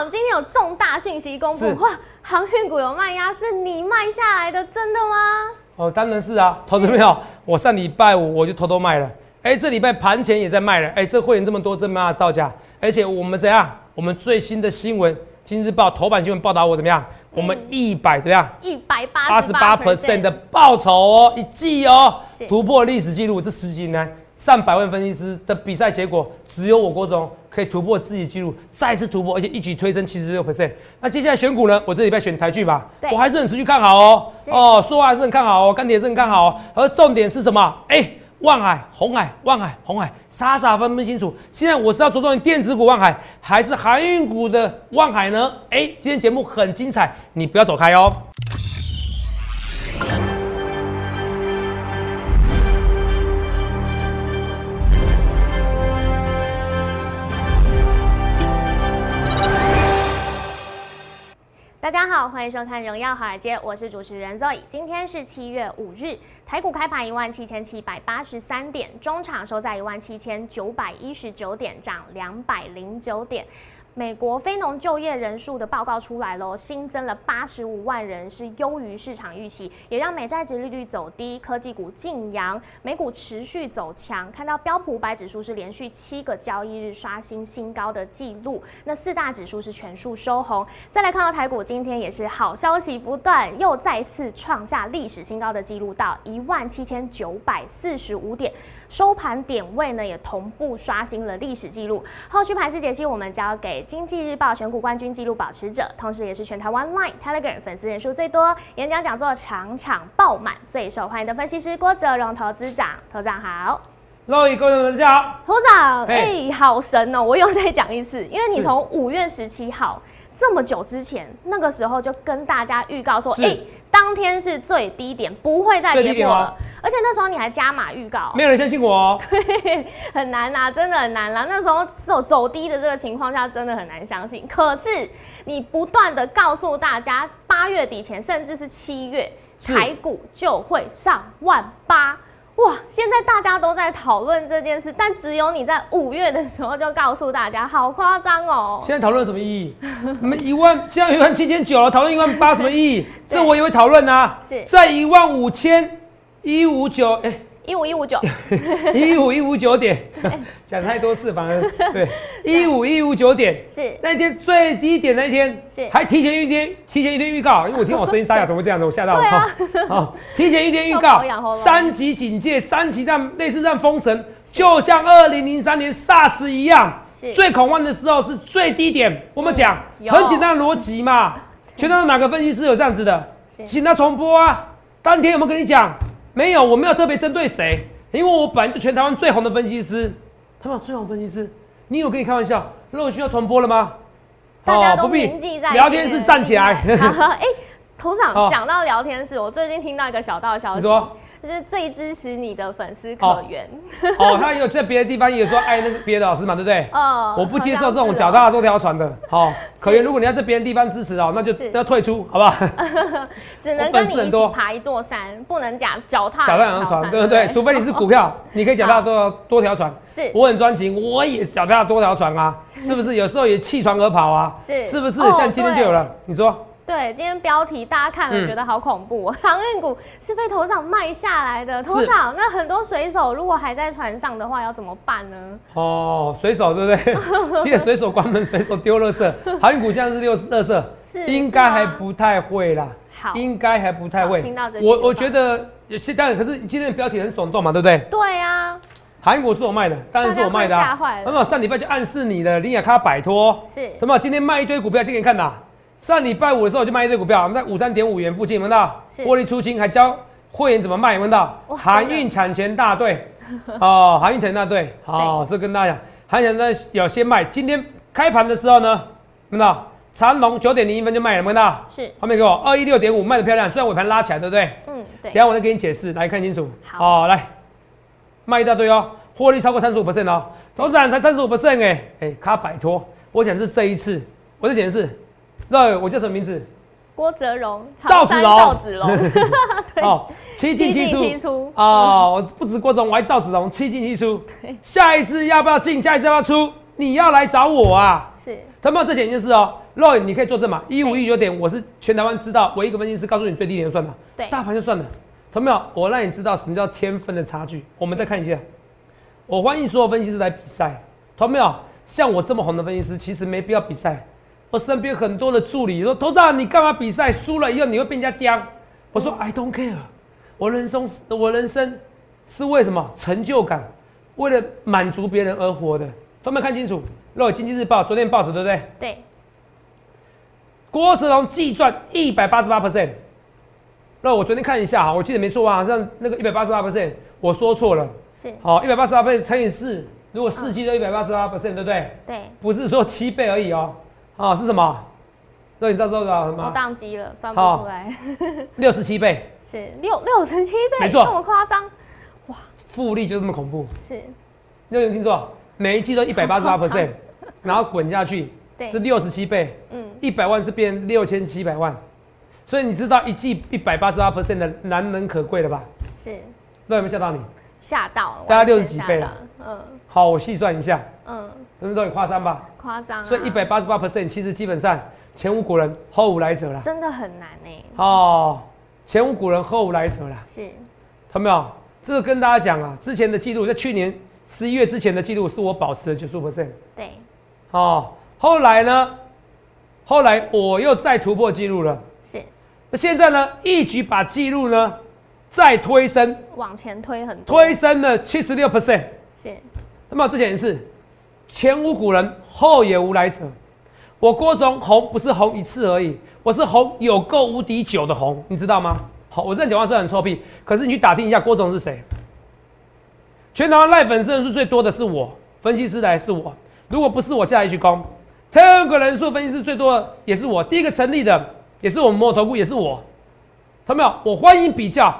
长今天有重大讯息公布，哇，航运股有卖压，是你卖下来的，真的吗？哦，当然是啊，投资没有，我上礼拜五我就偷偷卖了，哎，这礼拜盘前也在卖了，哎，这会员这么多，真没办法造假，而且我们怎样？我们最新的新闻，《今日报》头版新闻报道我怎么样？我们一百怎么样？一百八八十八 percent 的报酬哦，一季哦，突破历史记录。这十几年上百万分析师的比赛结果，只有我郭总可以突破自己记录，再次突破，而且一举推升七十六 percent。那接下来选股呢？我这礼拜选台剧吧，我还是很持续看好哦。哦，说话还是很看好哦，钢铁是很看好哦。而重点是什么？哎、万海、红海、万海、红海，傻傻分不清楚。现在我是要着重于电子股万海，还是航运股的万海呢？哎、今天节目很精彩，你不要走开哦。大家好，欢迎收看《荣耀华尔街》，我是主持人 Zoe。今天是七月五日，台股开盘一万七千七百八十三点，中场收在一万七千九百一十九点，涨两百零九点。美国非农就业人数的报告出来喽，新增了八十五万人，是优于市场预期，也让美债值利率走低，科技股劲扬，美股持续走强。看到标普五百指数是连续七个交易日刷新新高的记录，那四大指数是全数收红。再来看到台股，今天也是好消息不断，又再次创下历史新高的记录，到一万七千九百四十五点。收盘点位呢也同步刷新了历史记录。后续盘势解析，我们交给经济日报选股冠军纪录保持者，同时也是全台湾 Line、Telegram 粉丝人数最多、演讲讲座场场爆满、最受欢迎的分析师郭哲荣投资长。投资长好，各位观众大家好。投资长，哎、嘿好神哦！我又再讲一次，因为你是从五月十七号这么久之前，那个时候就跟大家预告说，是哎、当天是最低点，不会再跌破了。而且那时候你还加码预告，没有人相信我哦。很难呐、真的很难啦。那时候走走低的这个情况下，真的很难相信。可是你不断的告诉大家，八月底前，甚至是七月，是台股就会上万八。哇！现在大家都在讨论这件事，但只有你在五月的时候就告诉大家，好夸张哦。现在讨论什么意义？我们一万，现在一万七千九了，讨论一万八什么意义？对这我也会讨论啊。是在一万五千一五九，哎，一五一五九，一五一五九点，讲太多次反而 对，一五一五九点。是那天最低点那一天，是还提前一天，提前一天预告，因为我听我声音沙哑，怎么会这样子？我吓到了。好，提前一天预告三级警戒，三级这样类似这样封城，就像二零零三年 SARS 一样，最恐慌的时候是最低点。我们讲很简单的逻辑嘛，全台湾哪个分析师有这样子的？请他重播啊！当天有没有跟你讲？没有，我没有特别针对谁，因为我本来就全台湾最红的分析师，他们最红分析师，你有跟你开玩笑？那我需要传播了吗？大家都铭记在聊天室站起来。好哎，头长 哦讲到聊天室，我最近听到一个小道消息，你说就是最支持你的粉丝可缘。哦，他有在别的地方也有说爱那个别的老师嘛，对不对？哦我不接受这种脚踏多条船的。好，可原如果你要在别的地方支持哦，那就是要退出，好不好？只能跟你一起 爬一座山，不能假脚踏脚踏两条船，对不对？除非你是股票，你可以脚踏多多条船。是我很专情，我也脚踏多条船啊，是不是？有时候也弃船而跑啊，是不是？哦像今天就有了，你说对，今天标题大家看了嗯觉得好恐怖、哦，航运股是被头场卖下来的。头场，那很多水手如果还在船上的话，要怎么办呢？哦，水手对不对？记得水手关门，水手丢垃圾，航运股现在是丢垃圾，是应该还不太会啦。好，应该还不太会听到这。我我觉得有些当然，可是今天的标题很耸动嘛，对不对？对啊，韩国是我卖的，当然是我卖的那么上礼拜就暗示你的林雅卡摆脱，是那么今天卖一堆股票，就给你看的。上礼拜五的时候我就卖一堆股票，我们在五三点五元附近，有没有到？是获利出清，还教会员怎么卖，有没有到？哇航运产权大队，哦，航运产权大队，好，这跟大家讲，航运产权有先卖，今天开盘的时候呢，有没有到？长隆九点零一分就卖了，有没有到？是，后面给我二一六点五卖的漂亮，虽然尾盘拉起来，对不对？嗯，对等，下我再给你解释，来看清楚。好哦，来卖一大堆哦，获利超过三十五 percent 哦，投资人才三十五 percent 哎哎，卡摆脱。我讲是这一次，我再解释，对，我叫什么名字？郭泽荣，赵子龙赵子龙，对哦，七进七出出哦，我不止郭总，我还赵子龙，七进七出。下一次要不要进？下一次要不要出？你要来找我啊！是他们这几件事哦，Roy 你可以作证嘛？一五一九点，我是全台湾知道唯一一个分析师告诉你最低点就算了，对大盘就算了。同没有？我让你知道什么叫天分的差距。我们再看一下，我欢迎所有分析师来比赛，同没有？像我这么红的分析师，其实没必要比赛。我身边很多的助理说：“头长，你干嘛比赛？输了以后你会被人家刁。”我说：“I don't care，我人生我人生是为什么成就感？为了满足别人而活的。”同没有看清楚？若经济日报昨天报纸对不对？对，郭泽龙计赚一百八十八 percent。那我昨天看一下哈，我记得没错吧？好像那个一百八十八 percent，我说错了。是，好，一百八十八 percent 乘以四，如果四季都一百八十八 percent，对不对？对，不是说七倍而已哦。啊，是什么？那你知道这个什我么？宕机了，算不出来。六十七倍，是六六十七倍，没错这么夸张？哇复利就这么恐怖。是，你有没有听错？每一季都一百八十八 percent，然后滚下去，是六十七倍，嗯，一百万是变六千七百万，所以你知道一季一百八十八 percent 的难能可贵了吧？是那有没有吓到你？吓到，大概六十几倍了。嗯好，我细算一下，嗯，他们都很夸张吧？夸张啊。所以一百八十八 percent 其实基本上前无古人后无来者了。真的很难呢。哦，前无古人后无来者了，是，看到没有？这个跟大家讲啊，之前的记录在去年十一月之前的记录是我保持的九十 percent。对，哦，后来呢？后来我又再突破记录了。是那现在呢？一举把记录呢再推升，往前推很多。推升了七十六 percent。是，那么这件事，前无古人，后也无来者。我郭总红不是红一次而已，我是红有够无敌久的红，你知道吗？好，我这样讲话虽然很臭屁，可是你去打听一下郭总是谁。全台湾赖粉丝人数最多的是我，分析师来是我。如果不是我下来一鞠躬，第二个人数分析师最多的也是我，第一个成立的也是我们摩头股，也是我。看到没有？我欢迎比较。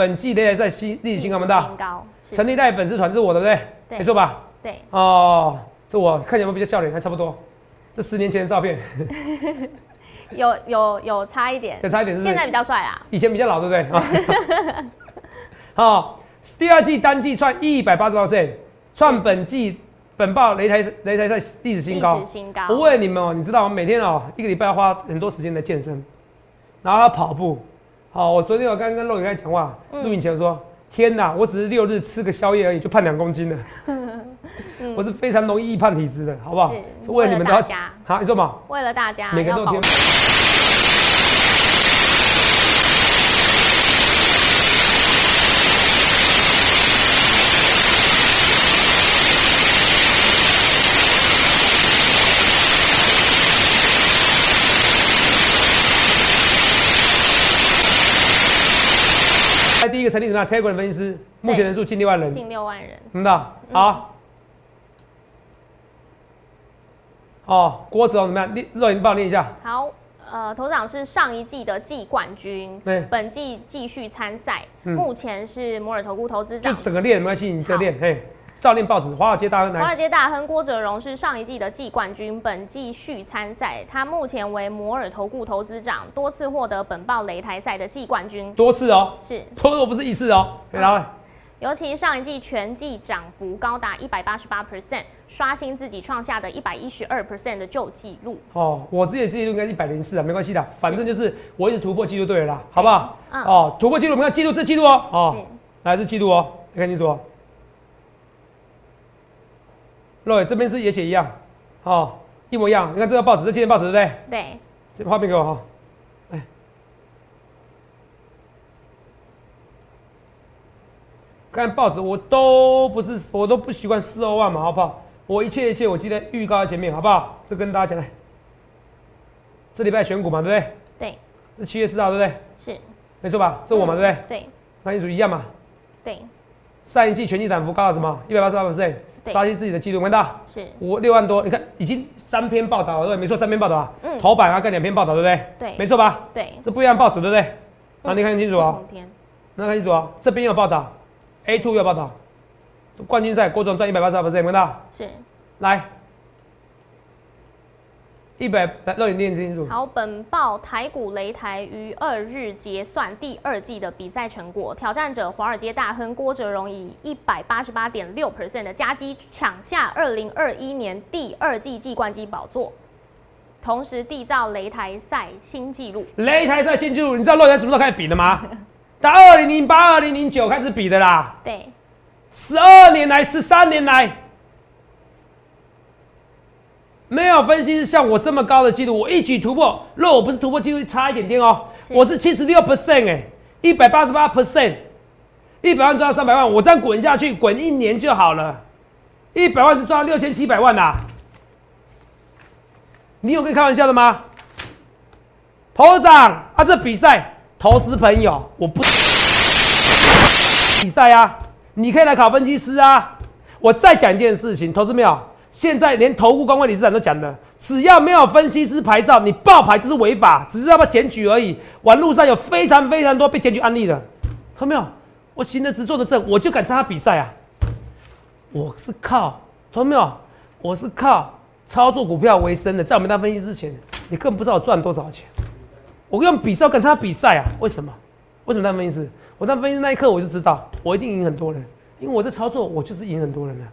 本季擂台赛新历史新高没大新，高。是成立代粉丝团是我的，对不对？对没错吧？对，哦，这我看起来有没有比较笑脸？还差不多。这十年前的照片，有有有差一点有，差一点是不现在？比较帅啊。以前比较老，对不对？啊 好，第二季单季创一百八十八 percent，创本季本报擂台擂台赛历史新高历史。新高。我问你们哦，你知道我？每天哦，一个礼拜要花很多时间来健身，然后要跑步。好，我昨天我刚刚跟陆宇刚讲话，嗯录影前说：“天哪，我只是六日吃个宵夜而已，就胖两公斤了。我是非常容易易胖体质的，好不好？嗯是是为了你们大家好，你说嘛？为了大家，每个都有要保天。在第一个成立什么样 Telegram 分析师，目前人数近六万人，近六万人。听到？好。哦，郭子龙怎么样？念，肉你帮我念一下。好，呃，头长是上一季的季冠军，对本季继续参赛，嗯目前是摩尔投顾投资长。就整个练没关系，你再练，嘿，照练报纸，华尔街大亨来，华尔街大亨郭哲荣是上一季的季冠军，本季续参赛。他目前为摩尔投顾投资长，多次获得本报擂台赛的季冠军。多次哦，是，多次不是一次哦，然后尤其上一季全季涨幅高达一百八十八 percent，刷新自己创下的一百一十二 percent 的旧纪录。哦，我自己的记录应该是一百零四啊，没关系的，反正就是我一直突破记录对了啦，好不好？嗯哦，突破记录，我们要记录这记录哦，哦是，来这记录哦，你看清楚哦。肉这边是也写一样，哦，一模一样。你看这个报纸，这今天报纸对不对？对，这画面给我哈，来，看报纸我都不是，我都不习惯四二万嘛，好不好？我一切一切我今天预告在前面，好不好？这跟大家讲来，这礼拜选股嘛，对不对？对，是七月四号，对不对？是，没错吧？这我嘛，对不对？对，那清楚一样嘛？对，上一季全季涨幅高到什么？一百八十八 percent，对刷新自己的记录，看到？是，五六万多，你看已经三篇报道了，对？没错，三篇报道啊，嗯头版啊跟两篇报道，对不对？对没错吧？对，这不一样报纸，对不对？啊，你看清楚啊、同天那看清楚啊、这边有报道，A two 有报道，冠军赛郭总赚一百八十二 percent，有没有看到？是来，一百，来让你念清楚。好，本报台股擂台于二日结算第二季的比赛成果，挑战者华尔街大亨郭哲荣以一百八十八点六 percent 的佳绩抢下二零二一年第二季季冠军宝座，同时缔造擂台赛新纪录。擂台赛新纪录，你知道擂台什么时候开始比的吗？打二零零八、二零零九开始比的啦，对，十二年来、十三年来，没有分析师像我这么高的记录，我一举突破。若我不是突破记录差一点点哦，是我是七十六 percent 哎，一百八十八 percent，一百万赚到三百万，我这样滚下去，滚一年就好了。一百万是赚到六千七百万呐、啊你有跟开玩笑的吗？头长啊，这比赛投资朋友，我不比赛啊，你可以来考分析师啊。我再讲一件事情，投资没有？现在连投顾公会理事长都讲了，只要没有分析师牌照，你爆牌就是违法，只是要不要检举而已。网络上有非常非常多被检举案例的，看到没有？我行得直坐得正，我就敢参加比赛啊！我是靠，看到没有？我是靠操作股票为生的，在我没当分析师之前，你根本不知道我赚多少钱。我用比赛敢参加比赛啊？为什么？为什么当分析师？我当分析师那一刻我就知道，我一定赢很多人，因为我在操作，我就是赢很多人的。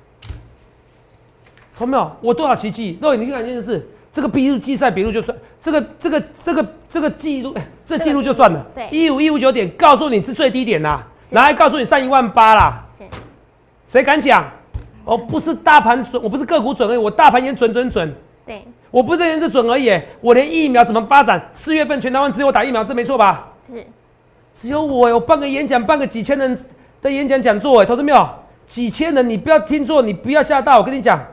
到没有？我多少奇迹？肉眼你去看一件事，这个比录季赛比录就算，这个这个这个这个记录，哎这记录就算了。对一五一五九点告诉你是最低点啦，拿来告诉你上一万八啦，是谁敢讲？我不是大盘准，我不是个股准而已，我大盘也准准准。对，我不是研制准而已，我连疫苗怎么发展，四月份全台湾只有我打疫苗，这没错吧？是只有我，有办个演讲，办个几千人的演讲讲座，哎，投资没有？几千人，你不要听错，你不要吓到，我跟你讲，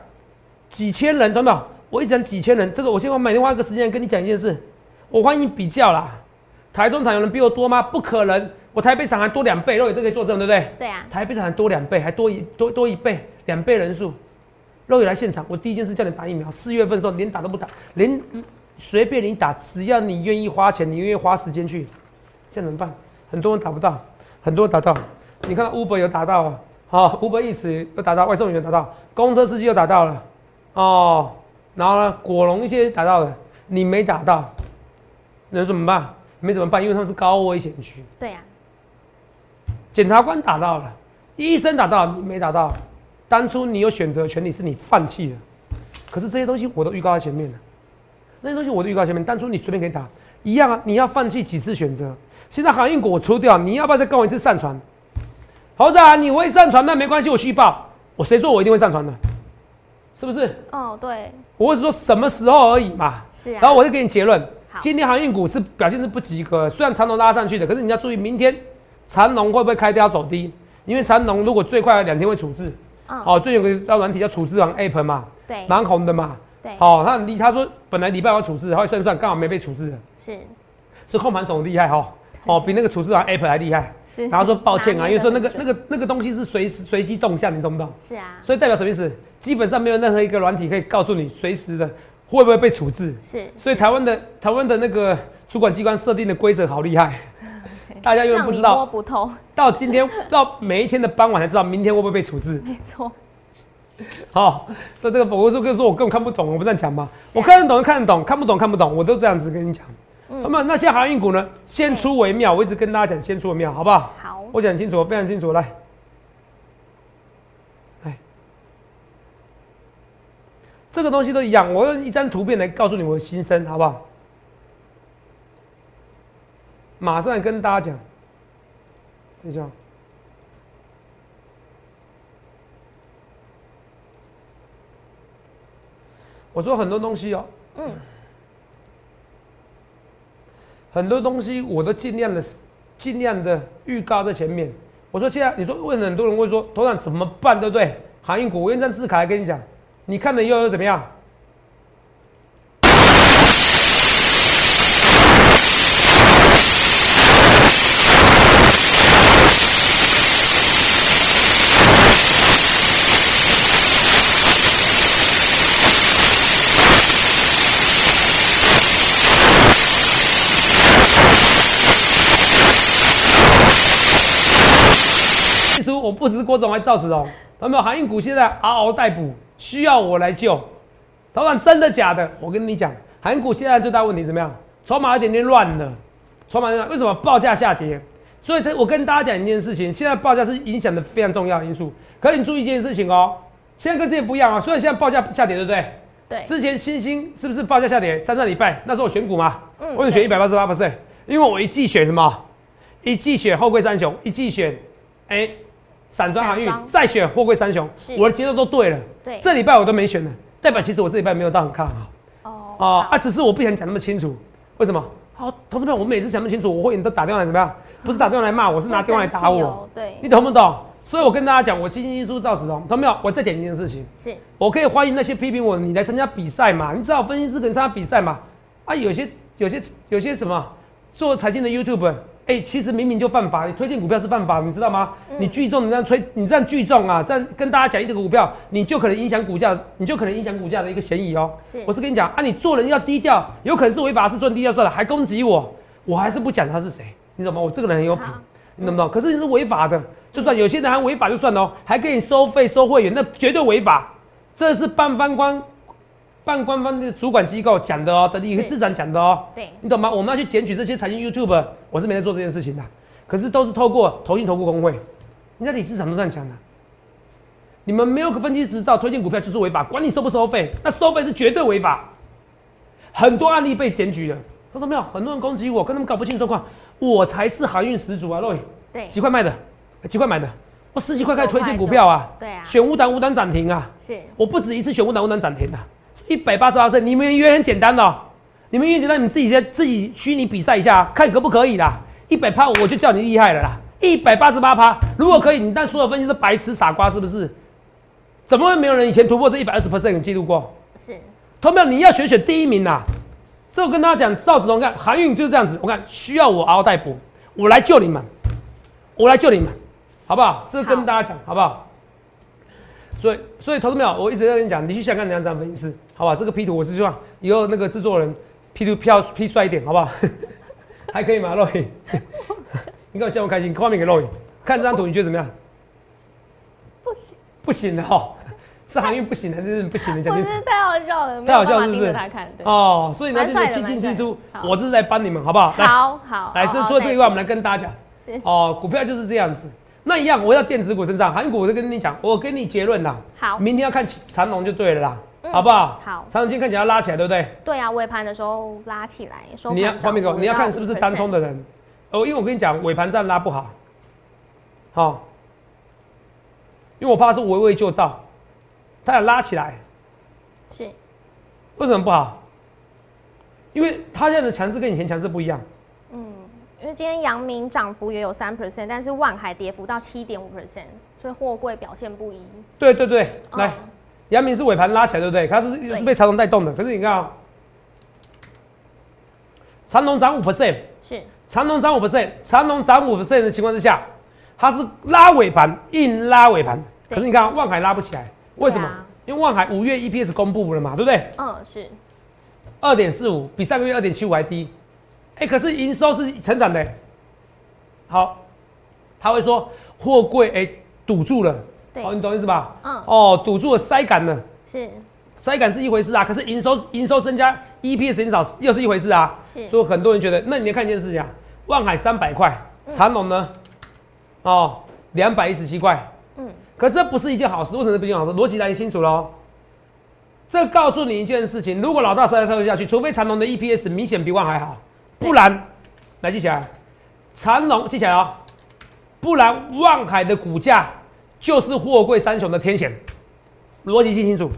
几千人，懂没有？我一讲几千人，这个我先我每天花个时间跟你讲一件事，我欢迎比较啦。台中厂有人比我多吗？不可能，我台北厂还多两倍，肉眼这可以作证，对不对？对啊，台北场多两倍，还多一多多一倍，两倍人数。肉眼来现场，我第一件事叫你打疫苗。四月份的时候连打都不打，连随便你打，只要你愿意花钱，你愿意花时间去，现在怎么办？很多人打不到，很多人打到。你看 Uber 有打到啊，好、u b e r Eats 有打到，外送员有打到，公车司机又打到了，哦，然后呢，果农一些打到了，你没打到，那怎么办？没怎么办，因为他们是高危险区。对啊，检察官打到了，医生打到，你没打到。当初你有选择权利，是你放弃了。可是这些东西我都预告在前面了，那些东西我都预告在前面。当初你随便可以打，一样啊，你要放弃几次选择。现在航运股我出掉，你要不要再跟我一次上船？猴子啊，你会上船那没关系，我续报。我谁说我一定会上船的？是不是？哦对，我只是说什么时候而已嘛。是啊。然后我就给你结论，今天航运股是表现是不及格，虽然长龙拉上去的，可是你要注意明天长龙会不会开低要走低？因为长龙如果最快两天会处置，嗯，哦，最近有个要软体叫处置王 App 嘛，对蛮红的嘛，对，哦，那你他说本来礼拜要处置，后来算算刚好没被处置，是是控盘手很厉害哈，哦，比那个处置王 App 还厉害。是。然后说抱歉啊，因为说那个那个那个东西是随时随机动向，你懂不懂？是啊，所以代表什么意思？基本上没有任何一个软体可以告诉你随时的会不会被处置。是。所以台湾的台湾的那个主管机关设定的规则好厉害，大家永远不知道摸不透，到今天到每一天的傍晚才知道明天会不会被处置。没错，好、所以这个我说跟你说我根本看不懂，我不这样讲嘛，是。啊我看得懂就看得懂，看不懂看不懂，我都这样子跟你讲。嗯。那么那些航运股呢，先出为妙，我一直跟大家讲先出为妙，好不好？好，我讲清楚，非常清楚，来，这个东西都一样，我用一张图片来告诉你我的心声，好不好？马上跟大家讲，等一下，我说很多东西哦，嗯，很多东西我都尽量的、尽量的预告在前面。我说现在你说问很多人会说，头长怎么办，对不对？航运股，我用这张字卡来跟你讲，你看的又又怎么样？最初我不知郭总还赵子龙，他们航运股现在嗷嗷待哺。需要我来救。老板，真的假的？我跟你讲，航运股现在最大问题怎么样？筹码有点点乱了，筹码为什么报价下跌？所以，他我跟大家讲一件事情，现在报价是影响的非常重要的因素。可是你注意一件事情哦，现在跟之前不一样啊。虽然现在报价下跌，对不对？对。之前新兴是不是报价下跌？三个礼拜那时候我选股嘛，嗯我就选一百八十八 percent，因为我一季选什么？一季选后贵三雄，一季选哎散装航运，再选货柜三雄，我的节奏都对了。对这礼拜我都没选呢，代表其实我这礼拜没有到很看好。哦哦，啊，只是我不想讲那么清楚，为什么？好，投资朋友，我每次讲不清楚，我会员都打电话来怎么样？不是打电话来骂我，是拿电话来打我。对你懂不懂？所以我跟大家讲，我清新书赵子龙，懂没有？我再讲一件事情，是我可以欢迎那些批评我，你来参加比赛嘛？你知道分析师可能参加比赛嘛？啊，有些有些有些什么做财经的 YouTube，哎、其实明明就犯法，你推荐股票是犯法，你知道吗？你聚众，你这样推，你这样聚众啊，这样跟大家讲一个股票，你就可能影响股价，你就可能影响股价的一个嫌疑哦。是我是跟你讲啊，你做人要低调，有可能是违法，是做低调算了，还攻击我，我还是不讲他是谁，你懂吗？我这个人很有品，你懂不懂？可是你是违法的，就算有些人还违法就算了哦，还给你收费收会员，那绝对违法。这是办翻官办官方的主管机构讲的哦，的理是事长讲的哦，对。你懂吗？我们要去检举这些财经 YouTube，我是没在做这件事情的，可是都是透过投信投顾工会，人家理事长都这样讲的。你们没有个分期执照推荐股票就是违法，管你收不收费，那收费是绝对违法。很多案例被检举了，看到没有？很多人攻击我，跟他们搞不清楚状况，我才是航运始祖啊，洛对。几块卖的，几块买的，我十几块开始推荐股票啊，对啊。选五档五档涨停啊，是。我不止一次选五档五档涨停的，一百八十八胜，你们以为很简单的哦、你们以为简单，你们自己在自己虚拟比赛一下啊，看可不可以啦？一百趴我就叫你厉害了啦，一百八十八趴，如果可以，你但所有分析是白痴傻瓜是不是？怎么会没有人以前突破这一百二十 percent 有记录过？是投票你要选选第一名呐、这我跟大家讲，赵子龙看航运就是这样子，我看需要我嗷嗷待哺，我来救你们，我来救你们，好不好？这个跟大家讲，好不好？所以，所以投资票，我一直在跟你讲，你去想看人家这样分析师，好不好？这个 P 图我是希望以后那个制作人 P 图 P 要 P 帅一点，好不好？还可以吗，露影？你看我笑不开心，画面给露影，看这张图你觉得怎么样？不行，不行的哦，是航运不行的，还是不行的？讲清楚太好笑了，没太好笑是不是哦，所以呢，就是进进出蛮帅，的我这是在帮你们，好不好？来，好好，来，是除了这个以外，我们来跟大家是讲，哦，股票就是这样子。那一样，我要电子股身上，航运股我就跟你讲，我跟你结论啦。好明天要看长龙就对了啦，嗯好不好？好长龙今天看起来要拉起来，对不对？对啊，尾盘的时候拉起来，你要涨画面给我，你要看是不是5%单冲的人。哦，因为我跟你讲，尾盘站拉不好，好、因为我怕是围魏救赵，它要拉起来，是为什么不好？因为他现在的强势跟以前强势不一样。嗯，因为今天阳明涨幅也有三 percent，但是万海跌幅到七点五 percent，所以货柜表现不一。对对对，来嗯，阳明是尾盘拉起来，对不对？它是是被长龙带动的。可是你看啊、长龙涨五 percent，是长龙涨五 percent，长龙涨五 percent 的情况之下，它是拉尾盘，硬拉尾盘。可是你看啊万海拉不起来，为什么？啊因为万海五月 EPS 公布了嘛，对不对？嗯是二点四五，比上个月二点七五还低。哎、可是营收是成长的、欸好，他会说货柜哎堵住了，对哦，你懂意思吧？嗯哦，堵住了，塞杆了。是塞杆是一回事啊，可是营收营收增加，EPS 减少又是一回事啊。是所以很多人觉得，那你要看一件事情啊，万海三百块，嗯长隆呢，哦，两百一十七块，嗯可这不是一件好事，为什么不是一件好事？逻辑大家清楚喽。这告诉你一件事情：如果老大实在套下去，除非长隆的 EPS 明显比万海好，不然，来记起来，长隆记起来哦，不然万海的股价就是货柜三雄的天险，逻辑记清楚，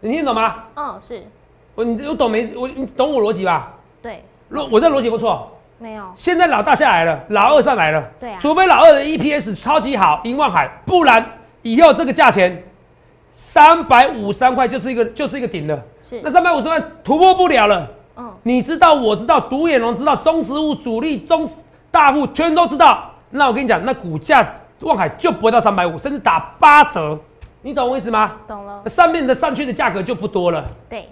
你听懂吗？嗯是我你我懂没？我你懂我逻辑吧？对逻我这逻辑不错。没有现在老大下来了，老二上来了，对啊除非老二的 EPS 超级好，赢万海，不然以后这个价钱三百五三块就是一个就是一个顶了。是那三百五十块突破不了了。嗯你知道，我知道，独眼龙知道，中实物主力、中大户全都知道。那我跟你讲，那股价望海就不会到三百五，甚至打八折，你懂我意思吗？懂了上面的上去的价格就不多了。对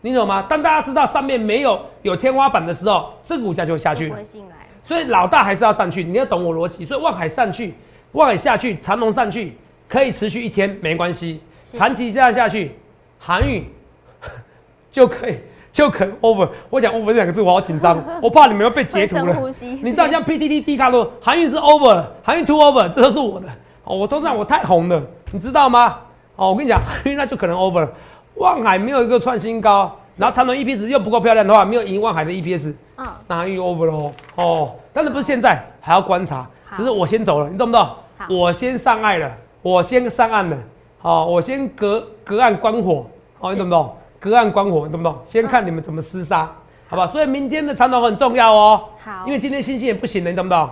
你懂吗？当大家知道上面没有有天花板的时候，这个股价就会下去不。会进来所以老大还是要上去，你要懂我逻辑。所以望海上去，望海下去，长龙上去，可以持续一天没关系，长期这样下去，航运 就可以就可能 over。我讲 over 这两个字，我好紧张，我怕你们要被截图了。你知道像 PTT、D 卡路，韩运是 over，韩运 to over，这都是我的。哦，我都让我太红了，你知道吗？哦，我跟你讲，航运那就可能 over。望海没有一个创新高，然后长隆 EPS 又不够漂亮的话，没有赢望海的 EPS，嗯，那航运 over 喽。哦，但是不是现在还要观察，只是我先走了，你懂不懂？我先上岸了，我先上岸了。好、我先隔隔岸观火，好、你懂不懂？隔岸观火，你懂不懂？先看你们怎么厮杀，好吧？所以明天的长头很重要哦。好因为今天星星也不行了，你懂不懂？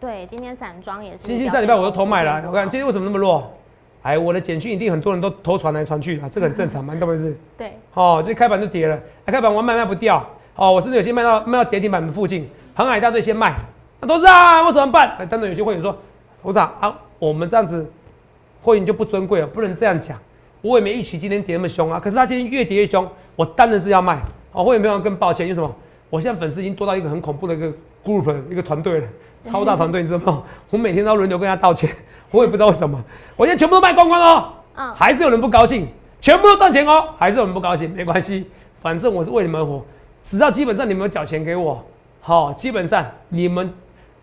对，今天散装也是。星星上礼拜我都投买了，我看今天为什么那么弱？哎，我的简讯一定很多人都偷传来传去啊，这个很正常嘛，你懂不懂？对，哦，这开盘就跌了，哎，开盘我卖卖不掉，哦，我甚至有些卖到卖到跌停板的附近，航海大队先卖，那董事长我怎么办？哎，等等有些会员说，董事长啊，我们这样子会员就不尊贵了，不能这样讲，我也没预期今天跌那么凶啊，可是他今天越跌越凶，我当然是要卖，哦，会员朋友更抱歉，因为什么？我现在粉丝已经多到一个很恐怖的一个 group 一个团队了，超大团队，你知道吗？我每天都要轮流跟他道歉，我也不知道为什么，我现在全部都卖光光哦。嗯，还是有人不高兴，全部都赚钱哦，还是有人不高兴，没关系，反正我是为你们而活，只要基本上你们有缴钱给我，好、基本上你们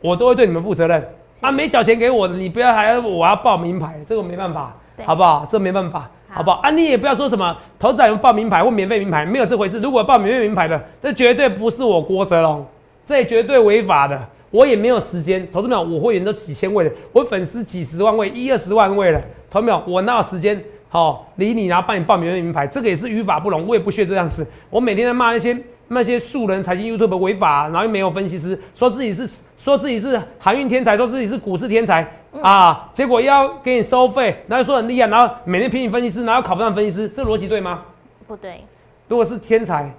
我都会对你们负责任。啊，没缴钱给我的，你不要还要我要报名牌，这个没办法，好不好？这没办法，好不好？啊，你也不要说什么投资人报名牌或免费名牌，没有这回事。如果报免费名牌的，这绝对不是我郭泽龙，这也绝对违法的。我也没有时间，投资秒我会员都几千位了，我粉丝几十万位，一二十万位了，投资秒我哪有时间？好、理你，然后帮你报免费名牌，这个也是于法不容，我也不屑这样子。我每天在骂那些那些素人财经 YouTube 违法，然后又没有分析师，说自己是说自己是航运天才，说自己是股市天才、啊，结果要给你收费，然后说很厉害，然后每天聘你分析师，然后考不上分析师，这逻辑对吗？不对，如果是天才，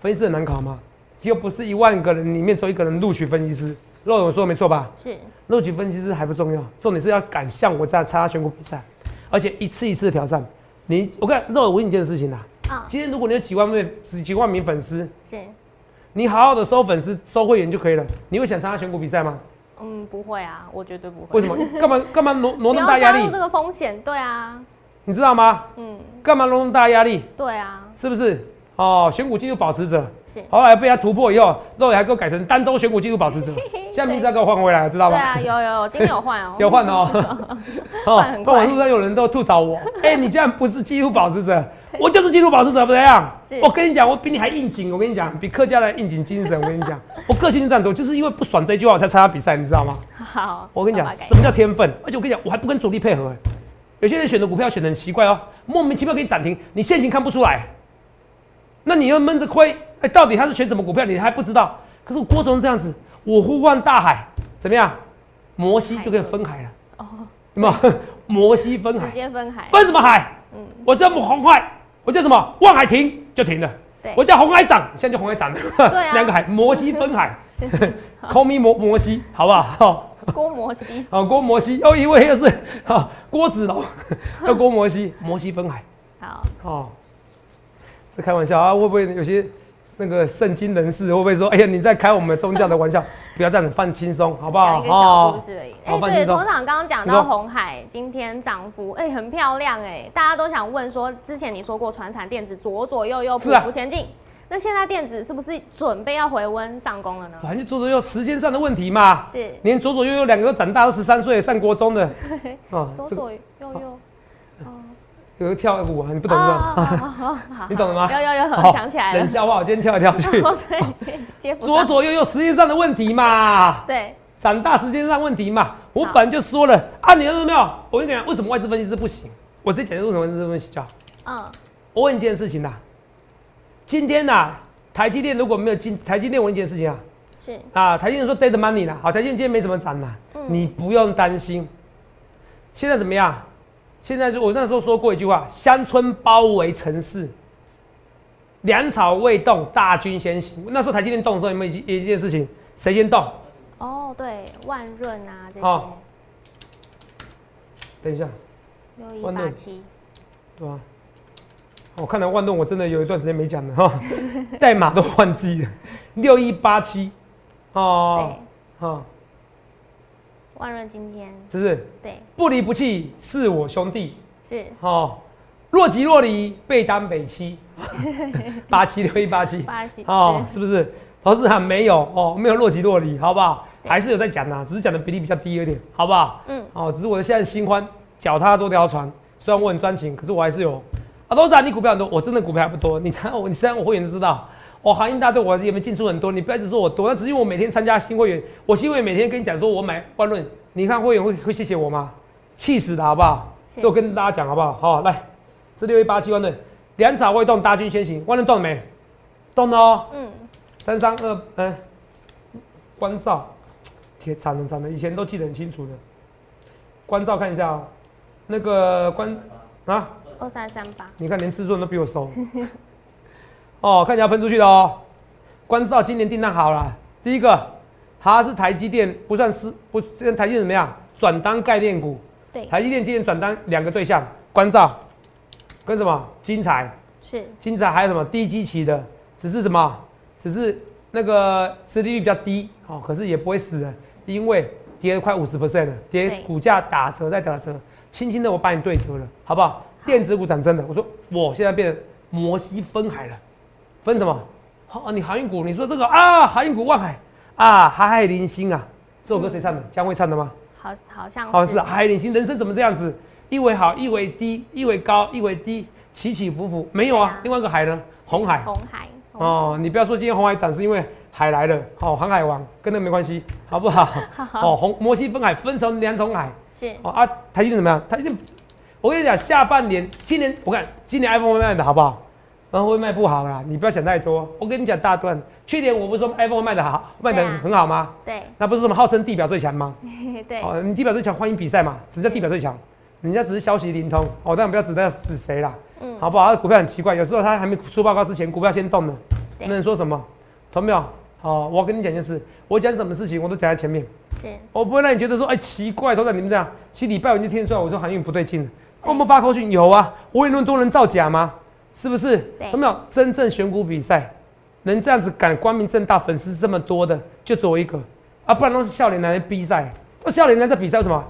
分析师很难考吗？又不是一万个人里面只有一个人录取分析师，肉总说的没错吧？是录取分析师还不重要，重点是要敢像我这样参加全国比赛，而且一次一次的挑战。你我看肉，我问你一件事情啦，啊，今天如果你有几万位、几几万名粉丝，是，你好好的收粉丝、收会员就可以了，你会想参加选股比赛吗？嗯，不会啊，我绝对不会。为什么？干嘛干嘛挪 挪那么大压力这？个风险，对啊，你知道吗？嗯，干嘛挪那么大压力？对啊，是不是？哦，选股纪录保持者，是，后来被他突破以后，肉也还给我改成单周选股纪录保持者，现在名字要给我换回来，知道吗？对啊，有有有，今天有换哦，有换哦，哦不网络上有人都吐槽我，哎、你这样不是纪录保持者，我就是纪录保持者，不怎样？我跟你讲，我比你还应景，我跟你讲，比客家的应景精神，我跟你讲，我个性是这样子，我就是因为不爽这句话我才参加比赛，你知道吗？好，我跟你讲什么叫天分？而且我跟你讲，我还不跟主力配合、哎有些人选的股票选的很奇怪哦，莫名其妙给你涨停，你现行看不出来，那你又闷着亏，哎、到底他是选什么股票，你还不知道。可是我郭总这样子，我呼唤大海，怎么样？摩西就可以分海了，哦，有没有？摩西分海直，接分海，分什么海？嗯，我叫红海，我叫什么？望海停就停了。对我叫红海涨，现在就红海涨了。对啊两个海，摩西分海，call me 摩摩西，好不好？好 郭摩西，好，郭摩西，哦一位又是好郭子龙，叫郭摩西，摩西分海。好，哦，这开玩笑啊，会不会有些那个圣经人士会不会说，哎呀，你在开我们宗教的玩笑？不要这样子，放轻松，好不好？讲一个小故事而已。哎，对，好放轻松。头场刚刚讲到红海今天涨幅，哎，很漂亮哎，大家都想问说，之前你说过传产电子左左右右匍匐前进，那现在电子是不是准备要回温上攻了呢？反正左左右时间上的问题嘛，是，连左左右右两个都长大，都十三岁上国中的，哦，左左右右，有个跳舞啊，你不懂是吧？啊，你懂了吗有有有，好想起来了冷。笑话，我今天跳来跳去，左左右右时间上的问题嘛，对，长大时间上问题嘛。我本来就说了啊，你看到没有？我跟你讲，为什么外资分析师不行？我直接讲为什么外资分析叫。嗯，我问一件事情呐，今天呐，台积电如果没有进，台积电我问一件事情啊，是啊，台积电说 dead money 啦，好，台积电今天没什么涨啦，嗯你不用担心。现在怎么样？现在就我那时候说过一句话：乡村包围城市，粮草未动，大军先行。那时候台积电动的时候，有没有一一一件事情？谁先动？哦，对，万润啊这些。好等一下，六一八七，对啊、我看来万润我真的有一段时间没讲了哈，代码都忘记了，六一八七，哦。对，，哦，万润今天。是不是？对。不离不弃是我兄弟，是。哦，若即若离背单北七，八七六一八七，八七哦，是不是？投资喊没有哦，没有若即若离，好不好？对。还是有在讲呐，只是讲的比例比较低一点，好不好？嗯。哦，只是我现在新欢，脚踏多条船，虽然我很专情，可是我还是有。啊，都是啊，你股票很多，我真的股票还不多，你猜我，你猜我会员都知道，我行业大队我也没进出很多，你不要一直说我多，那只是因为我每天参加新会员，我新会员每天跟你讲说我买万润，你看会员会会谢谢我吗？气死的好不好？是所以我跟大家讲好不好？好，来，这六一八七万润，两场未动，大军先行，万润动了没？动了哦。嗯三三二，嗯，关照，铁惨了惨了，以前都记得很清楚的。关照看一下哦，那个关啊，二三三八你看连制作人都比我熟。哦，看起来要喷出去的哦。关照今年订单好了，第一个，它是台积电，不算是不，跟台积电怎么样？转单概念股，对台积电今年转单两个对象，关照跟什么？金彩。是金彩还有什么低基期的，只是什么，只是那个殖利率比较低，哦，可是也不会死的，因为跌了快五十 percent 了，跌股价打折再打折，轻轻的我把你对折了，好不好？电子股涨真的，我说我现在变成摩西分海了，分什么？好、你航运股，你说这个啊，航运股万海啊，海海零星啊，这首歌谁唱的？江蕙唱的吗？好好像好、是啊海海领星，人生怎么这样子？一为好，一为低，一为高，一为低，起起伏伏，没有啊。啊另外一个海呢？红海。红海哦，你不要说今天红海涨是因为海来了，哦，航海王跟那个没关系，好不好？哦，红摩西分海分成两种海，是哦啊，台积电怎么样？台积电，我跟你讲，下半年今年我看今年 iPhone 会卖的好不好？然后会卖不好啦，你不要想太多。我跟你讲大段，去年我不是说 iPhone 会卖的好，卖的很好吗？对那不是说我们号称地表最强吗？对哦，你地表最强欢迎比赛嘛？什么叫地表最强？人家只是消息灵通哦，但不要指代指谁啦，嗯好不好？股票很奇怪，有时候他还没出报告之前，股票先动了，对那能说什么？懂没有？好，我跟你讲件事，我讲什么事情我都讲在前面，是我不会让你觉得说，哎，奇怪，头仔你们这样，其实礼拜五你就听得出来，我说航运不对劲了。我们发口讯有啊，我有那么多人造假吗？是不是？有没有真正选股比赛，能这样子敢光明正大，粉丝这么多的，就只有我一个啊，不然都是笑脸男的比赛，都笑脸男在比赛为什么？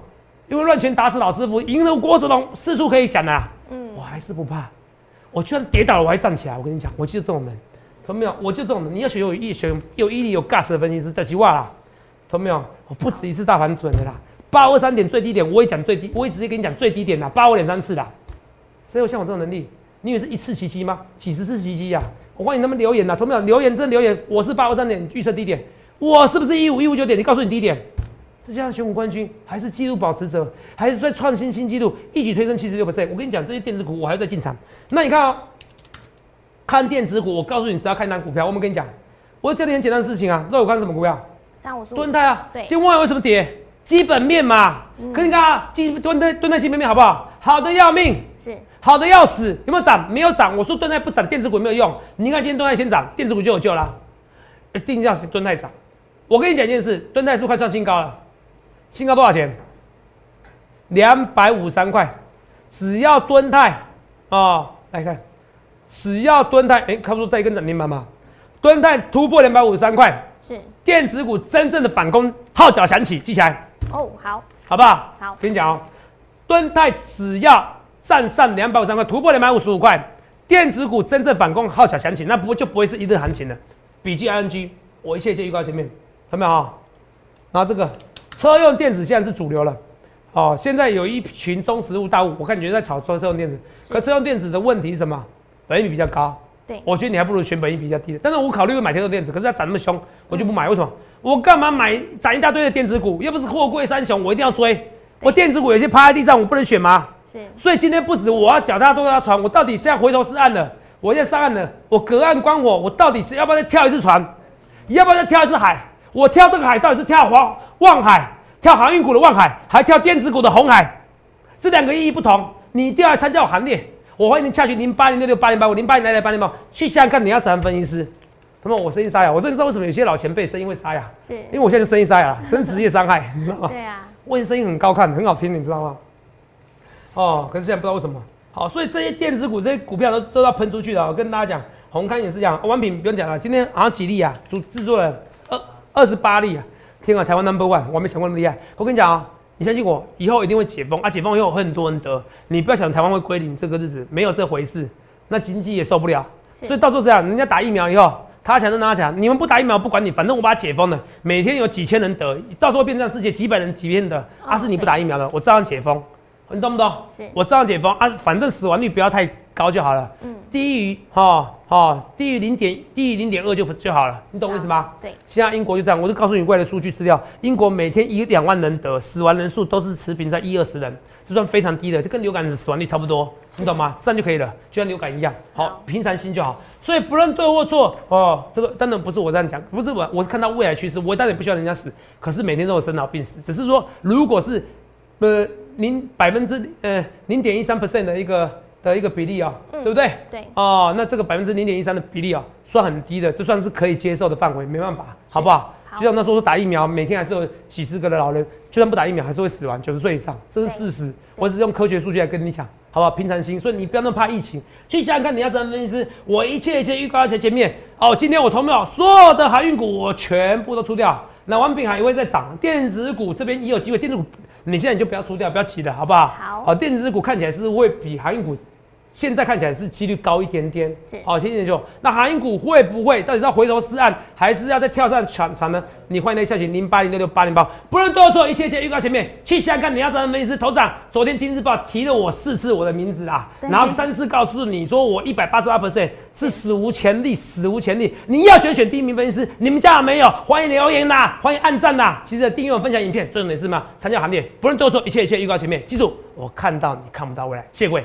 因为乱拳打死老师傅，赢了郭子龙，四处可以讲的、啊，嗯我还是不怕，我居然跌倒了我还站起来。我跟你讲，我就是这种人，懂没有？我就这种人，你要学有毅、学有毅力、有 gas 的分析师，这句话啦，懂没有？我不止一次大盘准的啦，八二三点最低点我也讲最低，我也直接跟你讲最低点啦，八五点三次啦。谁有像我这种能力？你以为是一次奇迹吗？几十次奇迹呀、我欢迎他们留言呐，懂没有？留言真留言，我是八二三点预测低点，我是不是一五一五九点？你告诉你低点。这家选股冠军还是纪录保持者，还是在创新新纪录，一举推升七十六 percent。我跟你讲，这些电子股我还要再进场。那你看哦，看电子股，我告诉你，只要看一单股票，我们跟你讲，我教你很简单的事情啊。那我看什么股票？三五十五敦泰啊，对今天万为什么跌？基本面嘛。可你看啊，基蹲泰蹲泰基本面好不好？好的要命，是好的要死。有没有涨？没有涨。我说蹲泰不涨，电子股没有用？你看今天敦泰先涨，电子股就有救啦。一定要蹲泰涨。我跟你讲一件事，蹲泰是快创新高了，新高多少钱？两百五十三块。只要蹲泰哦，来看，只要蹲泰，哎，看不出再一根涨停板吗？蹲泰突破两百五十三块，是电子股真正的反攻号角响起，记起来，哦好好不好？好跟你讲哦，蹲泰只要站上两百五十三块，突破两百五十五块，电子股真正反攻号角响起，那不就不会是一日行情了。笔记 ING，我一切一切预告前面，看到没有啊？然后这个车用电子现在是主流了，哦，现在有一群中实物大物，我看你觉得在炒车车用电子，可车用电子的问题是什么？本益比比较高，对我觉得你还不如选本益比较低的。但是我考虑会买车用电子，可是它涨那么凶，我就不买。为什么？我干嘛买涨一大堆的电子股？又不是货柜三雄，我一定要追。我电子股有些趴在地上，我不能选吗？是所以今天不止我要脚踏多条船，我到底现在回头是岸了，我现在上岸了，我隔岸观火，我到底是要不要再跳一次船，要不要再跳一次海？我跳这个海到底是跳黄望海，跳航运股的望海，还跳电子股的红海？这两个意义不同，你一定要来参加我行列。我欢迎你下去零八零六六八零八五零八零来来八零八，去想想看你要怎样分析师。那么我声音沙哑，我真的知道为什么有些老前辈声音会沙哑，是因为我现在就声音沙哑了，真是职业伤害，你知道吗？对啊我声音很高看，很好听，你知道吗？哦，可是现在不知道为什么。好，所以这些电子股、这些股票都都要喷出去的。我跟大家讲，红康也是这样，王品不用讲了，今天好像几例啊，主制作人二二十八例啊，天啊，台湾 number one，我还没想过那么厉害。我跟你讲啊，你相信我，以后一定会解封啊！解封以后会很多人得，你不要想台湾会归零这个日子，没有这回事。那经济也受不了，所以到时候这样，人家打疫苗以后，他强就拿强，你们不打疫苗不管你，反正我把它解封了，每天有几千人得，到时候变成世界几百人几千人得，啊是你不打疫苗的，我照样解封，你懂不懂？我照样解封啊，反正死亡率不要太高就好了，嗯。低于哈哈低于零点低于零点二就就好了，你懂我意思吗？对，现在英国就这样，我就告诉你未来的数据资料，英国每天一两万人得，死亡人数都是持平在一二十人，这算非常低的，就跟流感的死亡率差不多，你懂吗？这样就可以了，就像流感一样，好。好，平常心就好。所以不论对或错，哦，这个当然不是我这样讲，不是我，我是看到未来趋势，我当然不希望人家死，可是每天都有生老病死，只是说如果是呃零百分之呃零点一三 percent 的一个的一个比例啊、嗯对不对？对，哦，那这个百分之零点一三的比例啊、算很低的，这算是可以接受的范围，没办法，好不好？就像那时候说打疫苗，每天还是有几十个的老人，就算不打疫苗还是会死亡，九十岁以上，这是事实。我只是用科学数据来跟你讲，好不好？平常心，所以你不要那么怕疫情，去想想看，你要怎么分析，我一切一切预告在前面。哦，今天我投票所有的海运股我全部都出掉，那王品还会再涨，电子股这边也有机会，电子股你现在你就不要出掉，不要急了，好不好？好哦，电子股看起来是会比航运股现在看起来是几率高一点点，是好，前点就那航运股会不会到底是要回头是岸，还是要再跳上抢场呢？你欢迎来下询零八零六六八零八，不论多错，一切一切预告前面去想想看，你要找的分析师头长，昨天金日报提了我四次我的名字啊，然后三次告诉你说我一百八十八 percent 是史无前例，史无前例，你要选选第一名分析师，你们家有没有？欢迎留言呐，欢迎按赞呐，记得订阅我分享影片，最重点是嘛，参加行列，不论多错，一切一切预告前面，记住我看到你看不到未来，谢谢各位。